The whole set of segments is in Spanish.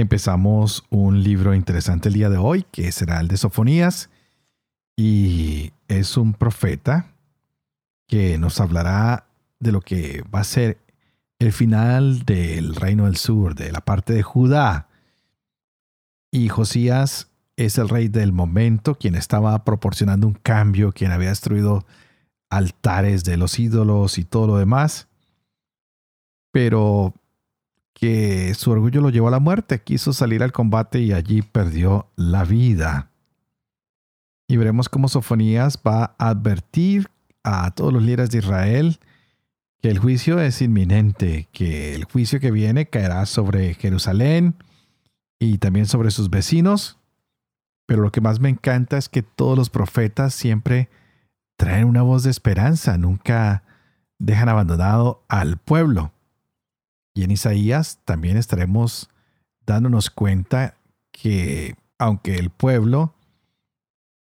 Empezamos un libro interesante el día de hoy, que será el de Sofonías, y es un profeta que nos hablará de lo que va a ser el final del reino del sur, de la parte de Judá. Y Josías es el rey del momento, quien estaba proporcionando un cambio, quien había destruido altares de los ídolos y todo lo demás. Pero que su orgullo lo llevó a la muerte, quiso salir al combate y allí perdió la vida. Y veremos cómo Sofonías va a advertir a todos los líderes de Israel que el juicio es inminente, que el juicio que viene caerá sobre Jerusalén y también sobre sus vecinos. Pero lo que más me encanta es que todos los profetas siempre traen una voz de esperanza, nunca dejan abandonado al pueblo. Y en Isaías también estaremos dándonos cuenta que aunque el pueblo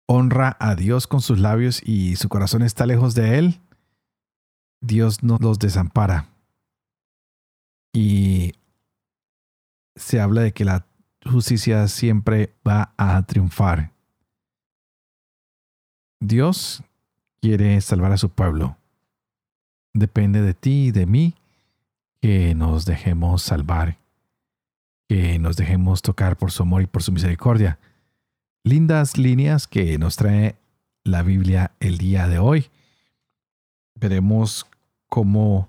honra a Dios con sus labios y su corazón está lejos de Él, Dios no los desampara. Y se habla de que la justicia siempre va a triunfar. Dios quiere salvar a su pueblo. Depende de ti y de mí que nos dejemos salvar, que nos dejemos tocar por su amor y por su misericordia. Lindas líneas que nos trae la Biblia el día de hoy. Veremos cómo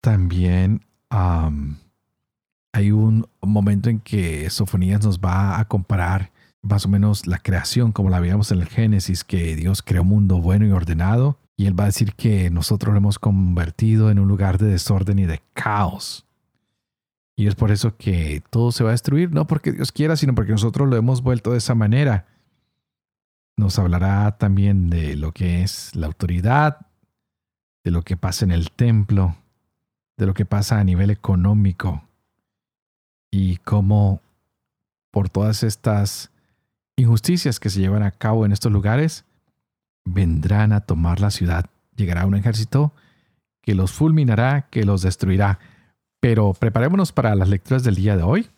también hay un momento en que Sofonías nos va a comparar más o menos la creación como la veíamos en el Génesis, que Dios creó un mundo bueno y ordenado y él va a decir que nosotros lo hemos convertido en un lugar de desorden y de caos. Y es por eso que todo se va a destruir, no porque Dios quiera, sino porque nosotros lo hemos vuelto de esa manera. Nos hablará también de lo que es la autoridad, de lo que pasa en el templo, de lo que pasa a nivel económico y cómo por todas estas injusticias que se llevan a cabo en estos lugares, vendrán a tomar la ciudad. Llegará un ejército que los fulminará, que los destruirá. Pero preparémonos para las lecturas del día de hoy.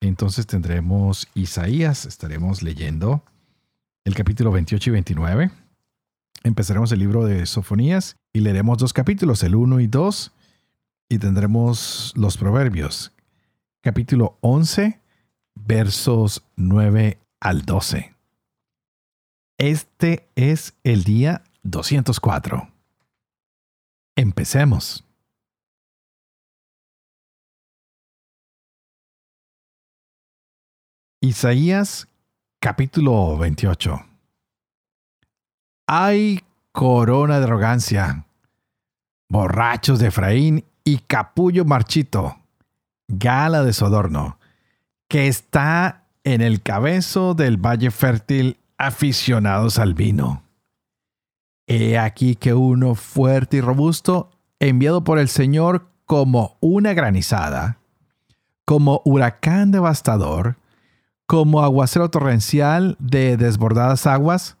Entonces tendremos Isaías, estaremos leyendo el capítulo 28 y 29. Empezaremos el libro de Sofonías y leeremos dos capítulos, el 1 y 2, y tendremos los proverbios, capítulo 11, versos 9 al 12. Este es el día 204. Empecemos. Isaías capítulo 28. Hay corona de arrogancia, borrachos de Efraín y capullo marchito, gala de Sodorno, que está en el cabezo del valle fértil aficionados al vino. He aquí que uno fuerte y robusto, enviado por el Señor como una granizada, como huracán devastador, como aguacero torrencial de desbordadas aguas,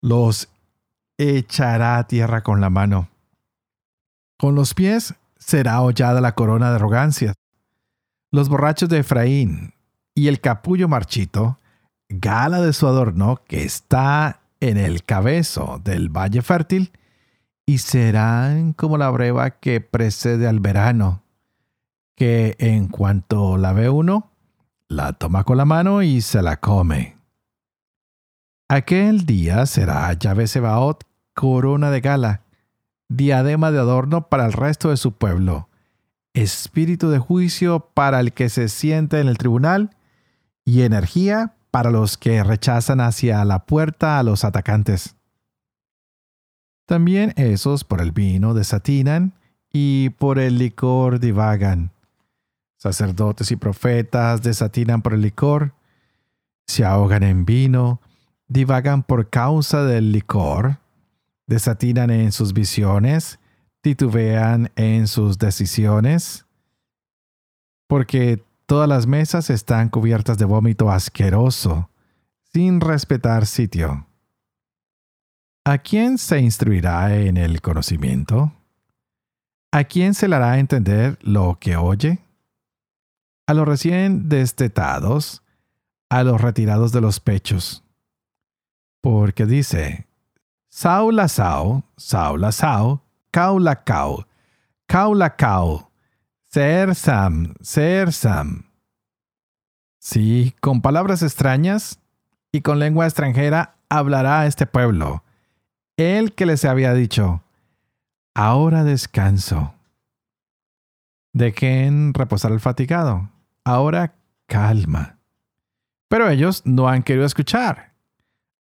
los echará a tierra con la mano. Con los pies será hollada la corona de arrogancia. Los borrachos de Efraín y el capullo marchito gala de su adorno que está en el cabezo del valle fértil, y serán como la breva que precede al verano, que en cuanto la ve uno, la toma con la mano y se la come. Aquel día será Yahvé Sebaot corona de gala, diadema de adorno para el resto de su pueblo, espíritu de juicio para el que se siente en el tribunal y energía para los que rechazan hacia la puerta a los atacantes. También esos por el vino desatinan y por el licor divagan. Sacerdotes y profetas desatinan por el licor, se ahogan en vino, divagan por causa del licor, desatinan en sus visiones, titubean en sus decisiones, porque todas las mesas están cubiertas de vómito asqueroso, sin respetar sitio. ¿A quién se instruirá en el conocimiento? ¿A quién se le hará entender lo que oye? A los recién destetados, a los retirados de los pechos. Porque dice, Saula Sao, Saula Sao, Kaula Kau, Kaula Kau, Ser Sam, Ser Sam. Sí, con palabras extrañas y con lengua extranjera hablará este pueblo. El que les había dicho, ahora descanso. ¿De quién reposar el fatigado? Ahora calma. Pero ellos no han querido escuchar.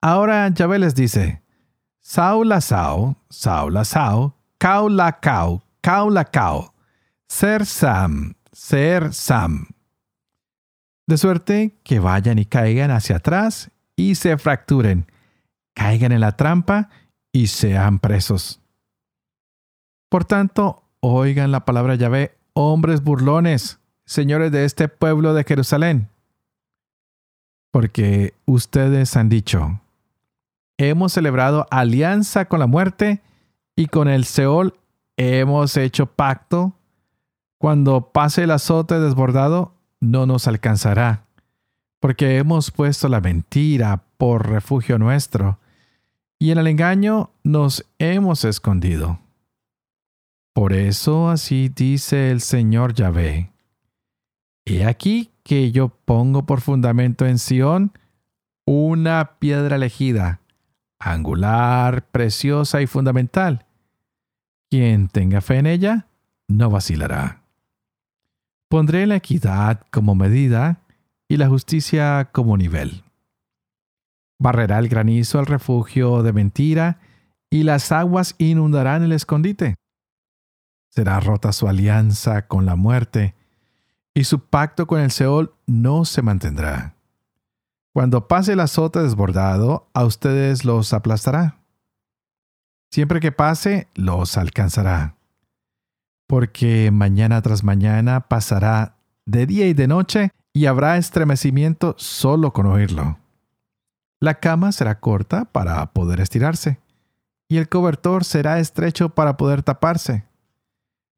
Ahora Yahvé les dice, Saula Sao, Saula Sao, Kaula Kau, Kaula Kau, Ser Sam, Ser Sam. De suerte que vayan y caigan hacia atrás y se fracturen, caigan en la trampa y sean presos. Por tanto, oigan la palabra Yahvé, hombres burlones, señores de este pueblo de Jerusalén. Porque ustedes han dicho, hemos celebrado alianza con la muerte y con el Seol hemos hecho pacto. Cuando pase el azote desbordado, no nos alcanzará, porque hemos puesto la mentira por refugio nuestro, y en el engaño nos hemos escondido. Por eso así dice el Señor Yahvé. He aquí que yo pongo por fundamento en Sión una piedra elegida, angular, preciosa y fundamental. Quien tenga fe en ella, no vacilará. Pondré la equidad como medida y la justicia como nivel. Barrerá el granizo al refugio de mentira y las aguas inundarán el escondite. Será rota su alianza con la muerte y su pacto con el Seol no se mantendrá. Cuando pase el azote desbordado, a ustedes los aplastará. Siempre que pase, los alcanzará. Porque mañana tras mañana pasará de día y de noche y habrá estremecimiento solo con oírlo. La cama será corta para poder estirarse, y el cobertor será estrecho para poder taparse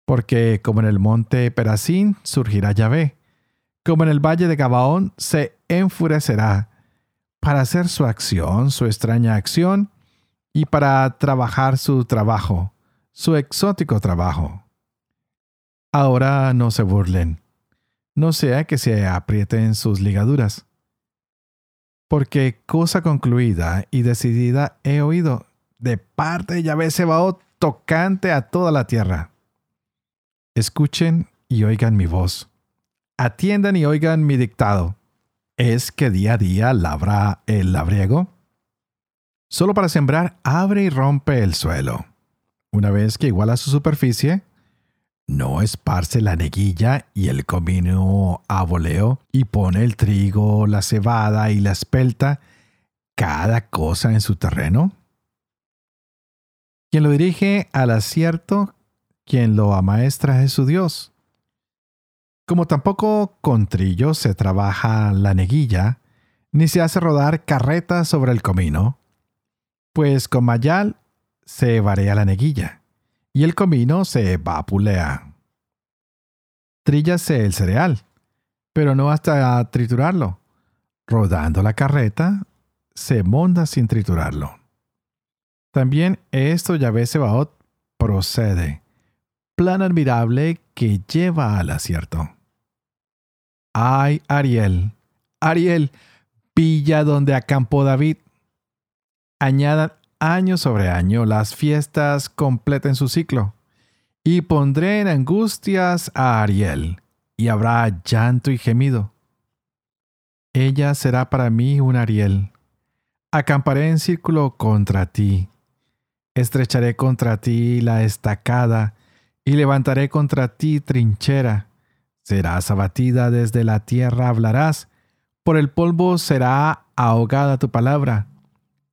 porque como en el monte Perazín surgirá Yahvé, como en el valle de Gabaón se enfurecerá para hacer su acción, su extraña acción, y para trabajar su trabajo, su exótico trabajo. Ahora no se burlen, no sea que se aprieten sus ligaduras, porque cosa concluida y decidida he oído de parte de Yahvé Sebaot tocante a toda la tierra. Escuchen y oigan mi voz. Atiendan y oigan mi dictado. ¿Es que día a día labra el labriego? Solo para sembrar abre y rompe el suelo. Una vez que iguala su superficie, no esparce la neguilla y el comino a voleo y pone el trigo, la cebada y la espelta, cada cosa en su terreno. Quien lo dirige al acierto quien lo amaestra es su Dios. Como tampoco con trillo se trabaja la neguilla, ni se hace rodar carreta sobre el comino, pues con mayal se varía la neguilla, y el comino se vapulea. Tríllase el cereal, pero no hasta triturarlo. Rodando la carreta, se monda sin triturarlo. También esto Yahvé Sebaot procede plan admirable que lleva al acierto. Ay, Ariel, Ariel, villa donde acampó David. Añadan año sobre año, las fiestas completen su ciclo. Y pondré en angustias a Ariel, y habrá llanto y gemido. Ella será para mí un Ariel. Acamparé en círculo contra ti. Estrecharé contra ti la estacada y levantaré contra ti trinchera. serás abatida desde la tierra hablarás, por el polvo será ahogada tu palabra.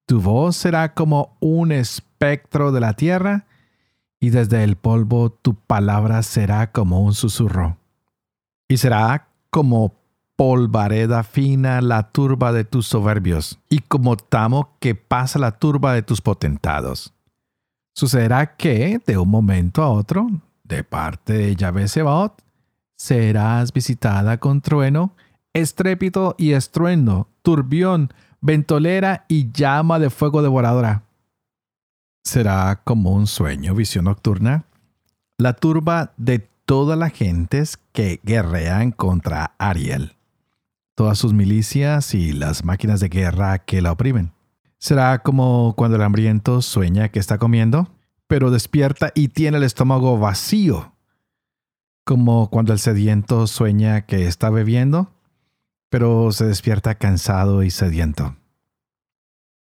Tu voz será como un espectro de la tierra, y desde el polvo tu palabra será como un susurro. Y será como polvareda fina la turba de tus soberbios, y como tamo que pasa la turba de tus potentados. Sucederá que, de un momento a otro, de parte de Yahvé Sebaot, serás visitada con trueno, estrépito y estruendo, turbión, ventolera y llama de fuego devoradora. Será como un sueño, visión nocturna, la turba de todas las gentes que guerrean contra Ariel, todas sus milicias y las máquinas de guerra que la oprimen. Será como cuando el hambriento sueña que está comiendo, pero despierta y tiene el estómago vacío. Como cuando el sediento sueña que está bebiendo, pero se despierta cansado y sediento.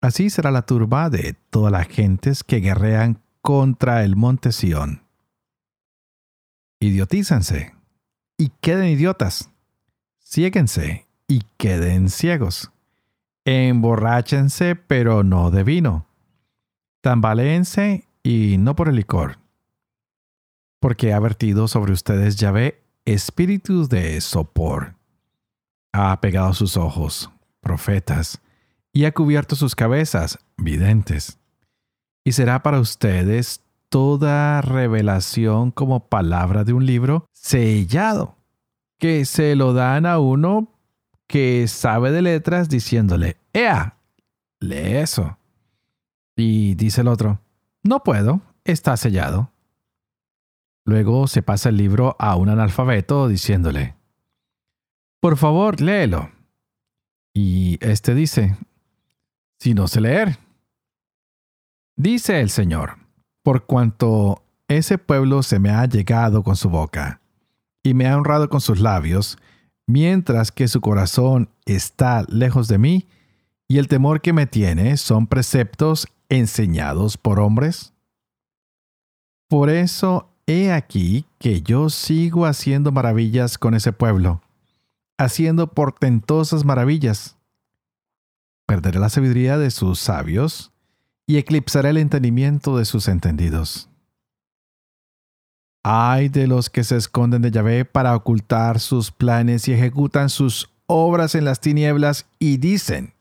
Así será la turba de todas las gentes que guerrean contra el monte Sión. Idiotízanse y queden idiotas. Ciéguense y queden ciegos. Emborráchense, pero no de vino. Tambaleense y no por el licor. Porque ha vertido sobre ustedes Yahvé espíritus de sopor ha pegado sus ojos, profetas, y ha cubierto sus cabezas, videntes. Y será para ustedes toda revelación como palabra de un libro sellado, que se lo dan a uno que sabe de letras diciéndole, ¡Ea! Lee eso. Y dice el otro, no puedo, está sellado. Luego se pasa el libro a un analfabeto diciéndole, por favor, léelo. Y este dice, si no sé leer. Dice el Señor, por cuanto ese pueblo se me ha llegado con su boca y me ha honrado con sus labios, mientras que su corazón está lejos de mí, y el temor que me tiene son preceptos enseñados por hombres. Por eso he aquí que yo sigo haciendo maravillas con ese pueblo haciendo portentosas maravillas. Perderé la sabiduría de sus sabios y eclipsaré el entendimiento de sus entendidos. Ay de los que se esconden de Yahvé para ocultar sus planes y ejecutan sus obras en las tinieblas y dicen,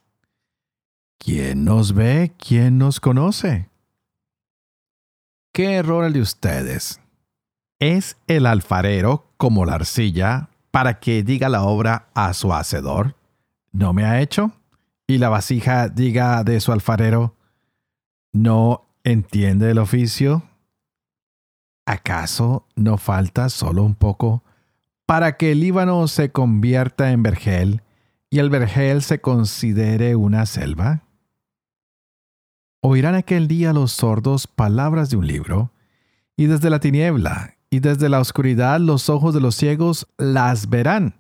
¿quién nos ve? ¿quién nos conoce? ¿Qué error el de ustedes? ¿Es el alfarero como la arcilla para que diga la obra a su hacedor, ¿no me ha hecho? Y la vasija diga de su alfarero, ¿no entiende el oficio? ¿Acaso no falta solo un poco para que el Líbano se convierta en vergel y el vergel se considere una selva? Oirán aquel día los sordos palabras de un libro, y desde la tiniebla y desde la oscuridad los ojos de los ciegos las verán.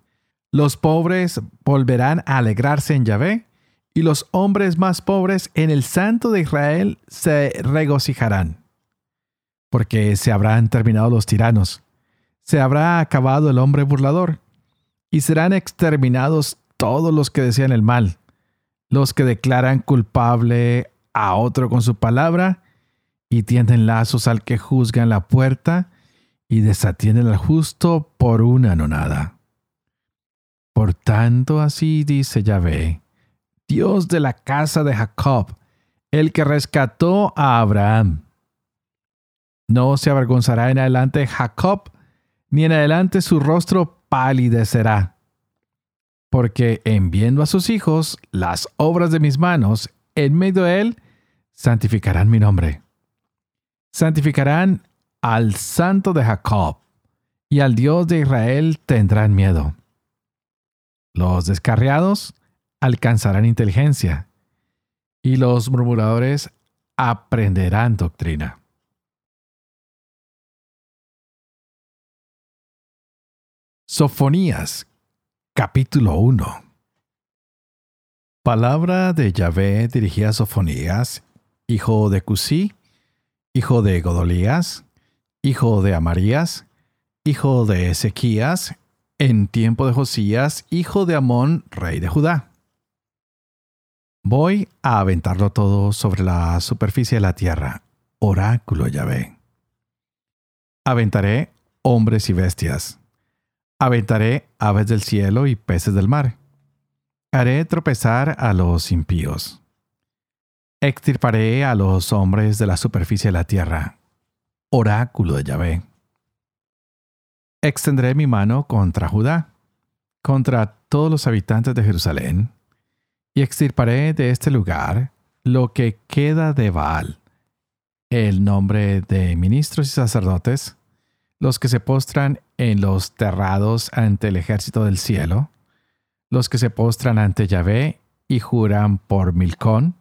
Los pobres volverán a alegrarse en Yahvé, y los hombres más pobres en el Santo de Israel se regocijarán. Porque se habrán terminado los tiranos, se habrá acabado el hombre burlador, y serán exterminados todos los que desean el mal, los que declaran culpable a otro con su palabra, y tienden lazos al que juzga en la puerta, y desatienden al justo por una nonada. Por tanto, así dice Yahvé, Dios de la casa de Jacob, el que rescató a Abraham. No se avergonzará en adelante Jacob, ni en adelante su rostro palidecerá. Porque en viendo a sus hijos las obras de mis manos, en medio de él, santificarán mi nombre. Santificarán al santo de Jacob y al Dios de Israel tendrán miedo. Los descarriados alcanzarán inteligencia y los murmuradores aprenderán doctrina. Sofonías, capítulo 1 Palabra de Yahvé dirigida a Sofonías, hijo de Cusí, hijo de Godolías, hijo de Amarías, hijo de Ezequías, en tiempo de Josías, hijo de Amón, rey de Judá. Voy a aventarlo todo sobre la superficie de la tierra. Oráculo Yahvé. Aventaré hombres y bestias. Aventaré aves del cielo y peces del mar. Haré tropezar a los impíos. Extirparé a los hombres de la superficie de la tierra. Oráculo de Yahvé. Extenderé mi mano contra Judá, contra todos los habitantes de Jerusalén, y extirparé de este lugar lo que queda de Baal, el nombre de ministros y sacerdotes, los que se postran en los terrados ante el ejército del cielo, los que se postran ante Yahvé y juran por Milcón,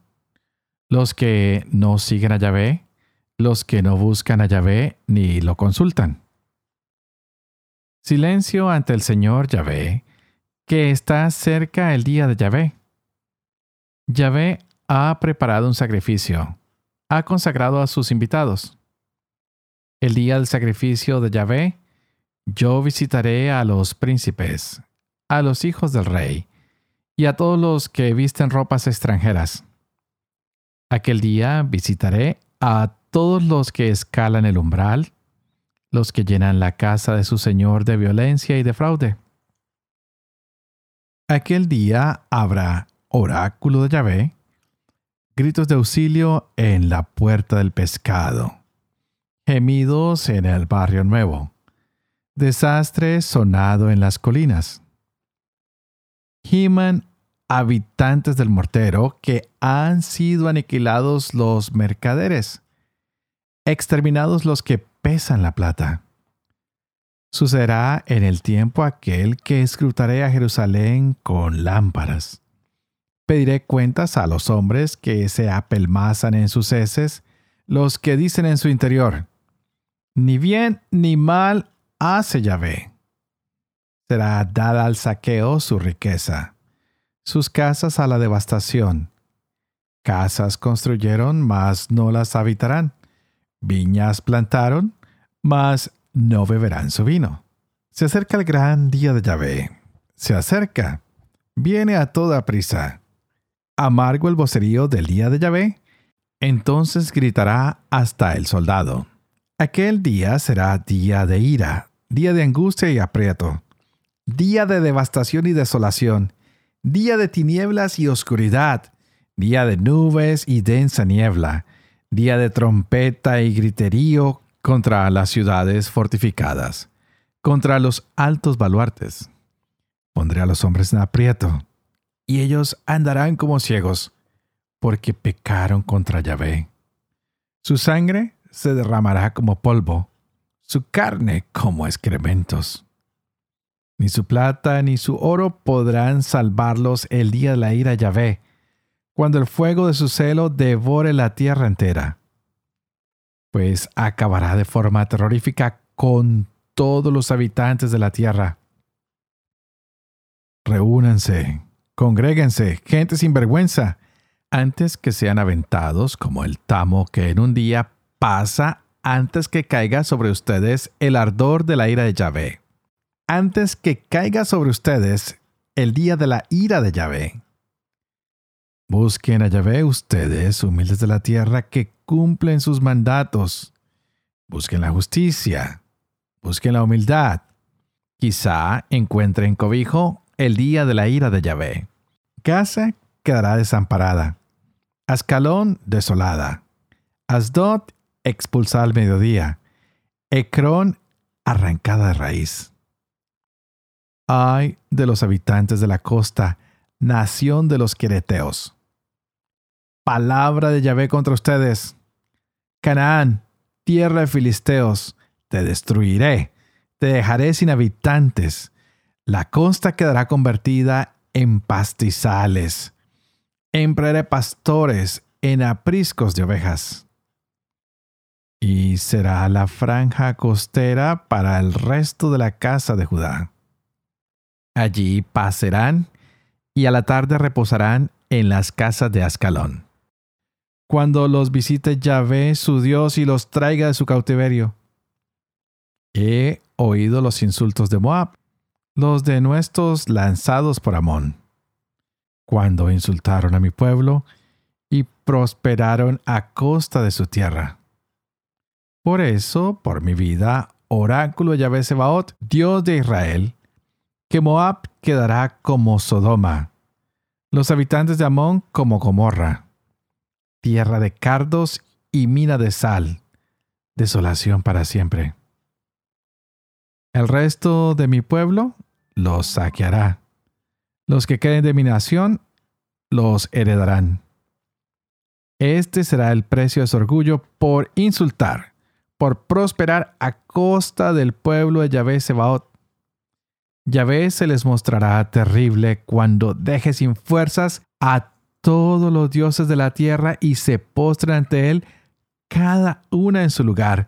los que no siguen a Yahvé, los que no buscan a Yahvé ni lo consultan. Silencio ante el Señor Yahvé, que está cerca el día de Yahvé. Yahvé ha preparado un sacrificio, ha consagrado a sus invitados. El día del sacrificio de Yahvé yo visitaré a los príncipes, a los hijos del rey, y a todos los que visten ropas extranjeras. Aquel día visitaré a todos los que escalan el umbral, los que llenan la casa de su Señor de violencia y de fraude. Aquel día habrá oráculo de Yahvé, gritos de auxilio en la puerta del pescado, gemidos en el barrio nuevo, desastre sonado en las colinas. Giman habitantes del mortero que han sido aniquilados los mercaderes, exterminados los que pesan la plata. Sucederá en el tiempo aquel que escrutaré a Jerusalén con lámparas. Pediré cuentas a los hombres que se apelmazan en sus heces, los que dicen en su interior, ni bien ni mal hace Yahvé. Será dada al saqueo su riqueza, sus casas a la devastación. Casas construyeron, mas no las habitarán. Viñas plantaron, mas no beberán su vino. Se acerca el gran día de Yahvé. Se acerca. Viene a toda prisa. Amargo el vocerío del día de Yahvé. Entonces gritará hasta el soldado. Aquel día será día de ira, día de angustia y aprieto, día de devastación y desolación, día de tinieblas y oscuridad, día de nubes y densa niebla, día de trompeta y griterío contra las ciudades fortificadas, contra los altos baluartes. Pondré a los hombres en aprieto, y ellos andarán como ciegos, porque pecaron contra Yahvé. Su sangre se derramará como polvo, su carne como excrementos. Ni su plata ni su oro podrán salvarlos el día de la ira Yahvé, cuando el fuego de su celo devore la tierra entera. Pues acabará de forma terrorífica con todos los habitantes de la tierra. Reúnanse, congréguense, gente sin vergüenza, antes que sean aventados como el tamo que en un día pasa antes que caiga sobre ustedes el ardor de la ira de Yahvé. Antes que caiga sobre ustedes el día de la ira de Yahvé. Busquen a Yahvé ustedes, humildes de la tierra, que cumplen sus mandatos. Busquen la justicia. Busquen la humildad. Quizá encuentren cobijo el día de la ira de Yahvé. Gaza quedará desamparada. Ascalón desolada. Asdod expulsada al mediodía, Ecrón arrancada de raíz. Ay de los habitantes de la costa, nación de los quereteos. Palabra de Yahvé contra ustedes. Canaán, tierra de filisteos, te destruiré, te dejaré sin habitantes. La costa quedará convertida en pastizales. Emplearé pastores en apriscos de ovejas y será la franja costera para el resto de la casa de Judá. Allí pasarán y a la tarde reposarán en las casas de Ascalón. Cuando los visite Yahvé, su Dios, y los traiga de su cautiverio. He oído los insultos de Moab. los denuestos lanzados por Amón, cuando insultaron a mi pueblo y prosperaron a costa de su tierra. Por eso, por mi vida, oráculo Yahvé Sebaot, Dios de Israel, que Moab quedará como Sodoma, los habitantes de Amón como Gomorra, tierra de cardos y mina de sal, desolación para siempre. El resto de mi pueblo los saqueará. Los que queden de mi nación los heredarán. Este será el precio de su orgullo por insultar, por prosperar a costa del pueblo de Yahvé Sebaot. Yahvé se les mostrará terrible cuando deje sin fuerzas a todos los dioses de la tierra y se postren ante él, cada una en su lugar,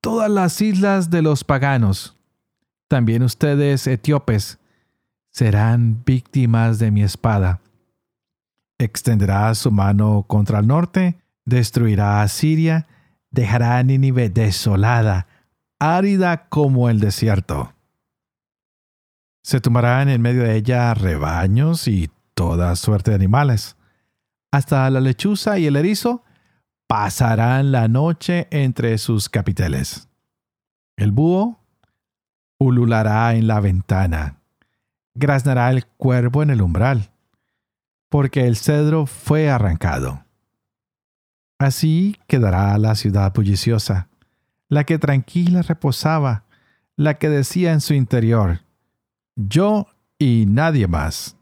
todas las islas de los paganos. También ustedes, etíopes, serán víctimas de mi espada. Extenderá su mano contra el norte, destruirá a Siria, dejará a Nínive desolada, árida como el desierto. Se tomarán en medio de ella rebaños y toda suerte de animales. Hasta la lechuza y el erizo pasarán la noche entre sus capiteles. El búho ululará en la ventana, graznará el cuervo en el umbral, porque el cedro fue arrancado. Así quedará la ciudad bulliciosa, la que tranquila reposaba, la que decía en su interior, yo y nadie más.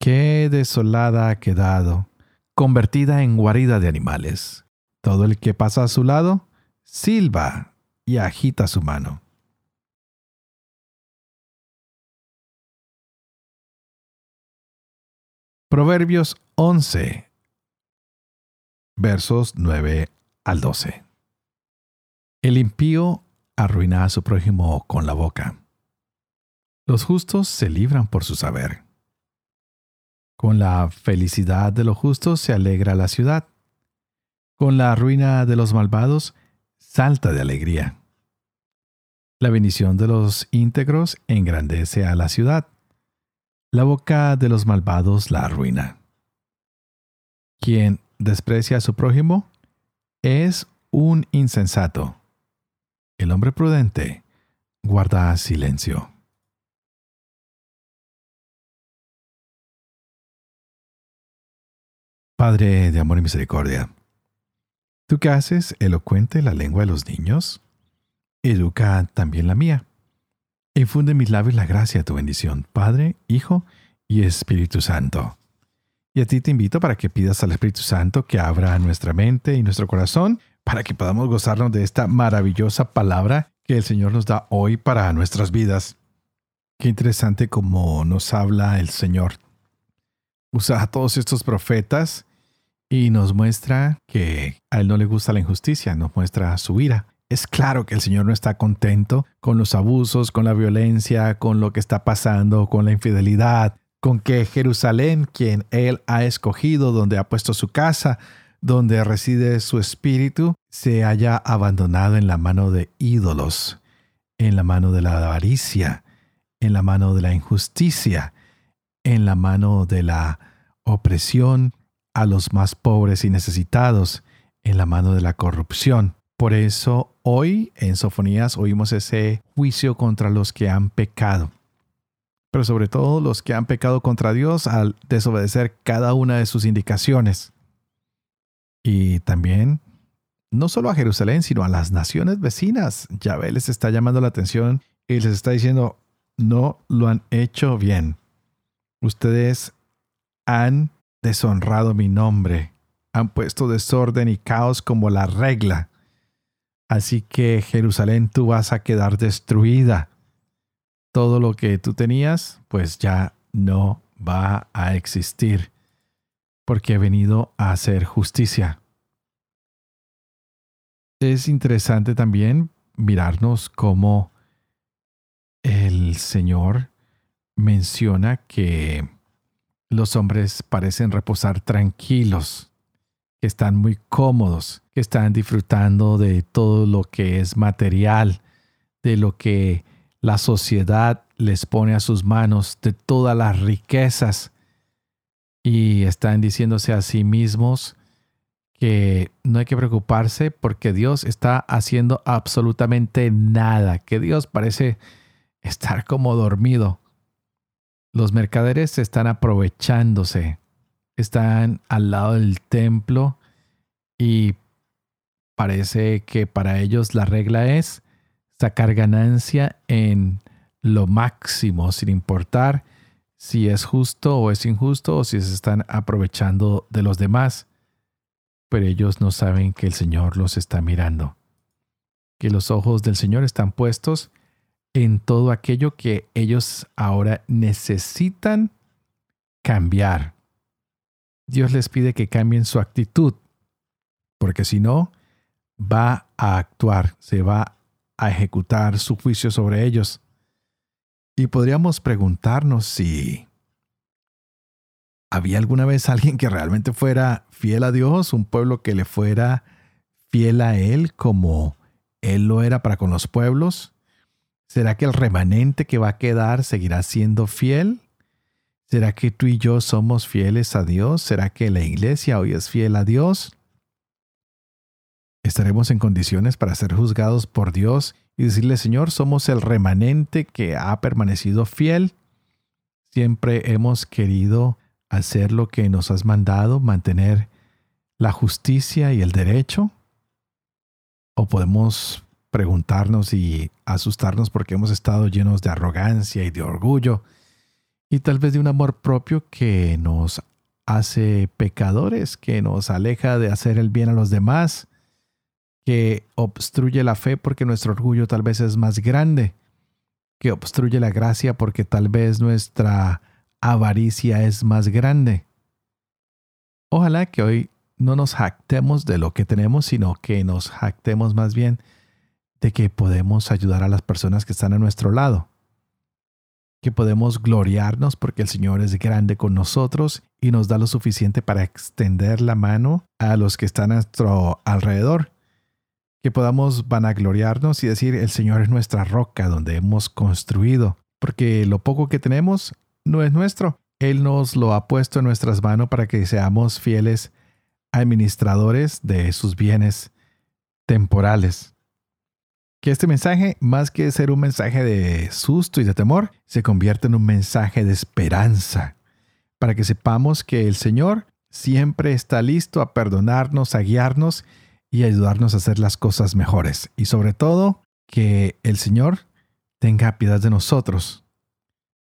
Qué desolada ha quedado, convertida en guarida de animales. Todo el que pasa a su lado silba y agita su mano. Proverbios 11, versos 9 al 12. El impío arruina a su prójimo con la boca. Los justos se libran por su saber. Con la felicidad de los justos se alegra la ciudad. Con la ruina de los malvados salta de alegría. La bendición de los íntegros engrandece a la ciudad la boca de los malvados la arruina. Quien desprecia a su prójimo es un insensato. El hombre prudente guarda silencio. Padre de amor y misericordia, tú que haces elocuente la lengua de los niños, educa también la mía Infunde en mis labios la gracia de tu bendición, Padre, Hijo y Espíritu Santo. Y a ti te invito para que pidas al Espíritu Santo que abra nuestra mente y nuestro corazón para que podamos gozarnos de esta maravillosa palabra que el Señor nos da hoy para nuestras vidas. Qué interesante como nos habla el Señor. Usa a todos estos profetas y nos muestra que a Él no le gusta la injusticia, nos muestra su ira. Es claro que el Señor no está contento con los abusos, con la violencia, con lo que está pasando, con la infidelidad, con que Jerusalén, quien Él ha escogido, donde ha puesto su casa, donde reside su espíritu, se haya abandonado en la mano de ídolos, en la mano de la avaricia, en la mano de la injusticia, en la mano de la opresión a los más pobres y necesitados, en la mano de la corrupción. Por eso hoy en Sofonías oímos ese juicio contra los que han pecado, pero sobre todo los que han pecado contra Dios al desobedecer cada una de sus indicaciones. Y también, no solo a Jerusalén, sino a las naciones vecinas. Yahvé les está llamando la atención y les está diciendo, no lo han hecho bien. Ustedes han deshonrado mi nombre, han puesto desorden y caos como la regla Así que Jerusalén tú vas a quedar destruida. Todo lo que tú tenías, pues ya no va a existir, porque he venido a hacer justicia. Es interesante también mirarnos cómo el Señor menciona que los hombres parecen reposar tranquilos que están muy cómodos, que están disfrutando de todo lo que es material, de lo que la sociedad les pone a sus manos de todas las riquezas y están diciéndose a sí mismos que no hay que preocuparse porque Dios está haciendo absolutamente nada, que Dios parece estar como dormido. Los mercaderes están aprovechándose, están al lado del templo y parece que para ellos la regla es sacar ganancia en lo máximo, sin importar si es justo o es injusto o si se están aprovechando de los demás. Pero ellos no saben que el Señor los está mirando, que los ojos del Señor están puestos en todo aquello que ellos ahora necesitan cambiar. Dios les pide que cambien su actitud, porque si no, va a actuar, se va a ejecutar su juicio sobre ellos. Y podríamos preguntarnos si ¿Había alguna vez alguien que realmente fuera fiel a Dios? Un pueblo que le fuera fiel a Él como Él lo era para con los pueblos? ¿Será que el remanente que va a quedar seguirá siendo fiel? ¿Será que tú y yo somos fieles a Dios? ¿Será que la iglesia hoy es fiel a Dios? ¿Estaremos en condiciones para ser juzgados por Dios y decirle, Señor, somos el remanente que ha permanecido fiel? Siempre hemos querido hacer lo que nos has mandado, mantener la justicia y el derecho? ¿O podemos preguntarnos y asustarnos porque hemos estado llenos de arrogancia y de orgullo y tal vez de un amor propio que nos hace pecadores, que nos aleja de hacer el bien a los demás, que obstruye la fe porque nuestro orgullo tal vez es más grande, que obstruye la gracia porque tal vez nuestra avaricia es más grande. Ojalá que hoy no nos jactemos de lo que tenemos, sino que nos jactemos más bien que podemos ayudar a las personas que están a nuestro lado. Que podemos gloriarnos porque el Señor es grande con nosotros y nos da lo suficiente para extender la mano a los que están a nuestro alrededor. Que podamos vanagloriarnos y decir, el Señor es nuestra roca donde hemos construido, porque lo poco que tenemos no es nuestro. Él nos lo ha puesto en nuestras manos para que seamos fieles administradores de sus bienes temporales. Que este mensaje, más que ser un mensaje de susto y de temor, se convierta en un mensaje de esperanza, para que sepamos que el Señor siempre está listo a perdonarnos, a guiarnos y ayudarnos a hacer las cosas mejores. Y sobre todo, que el Señor tenga piedad de nosotros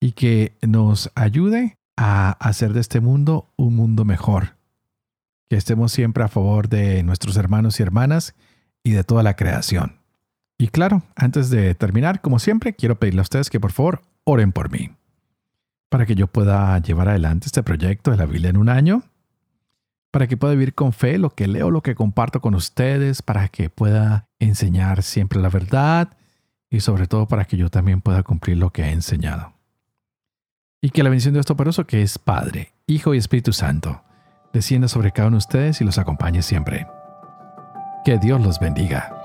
y que nos ayude a hacer de este mundo un mundo mejor. Que estemos siempre a favor de nuestros hermanos y hermanas y de toda la creación. Y claro, antes de terminar, como siempre, quiero pedirle a ustedes que por favor oren por mí, para que yo pueda llevar adelante este proyecto de la Biblia en un año, para que pueda vivir con fe lo que leo, lo que comparto con ustedes, para que pueda enseñar siempre la verdad y sobre todo para que yo también pueda cumplir lo que he enseñado. Y que la bendición de Dios que es Padre, Hijo y Espíritu Santo, descienda sobre cada uno de ustedes y los acompañe siempre. Que Dios los bendiga.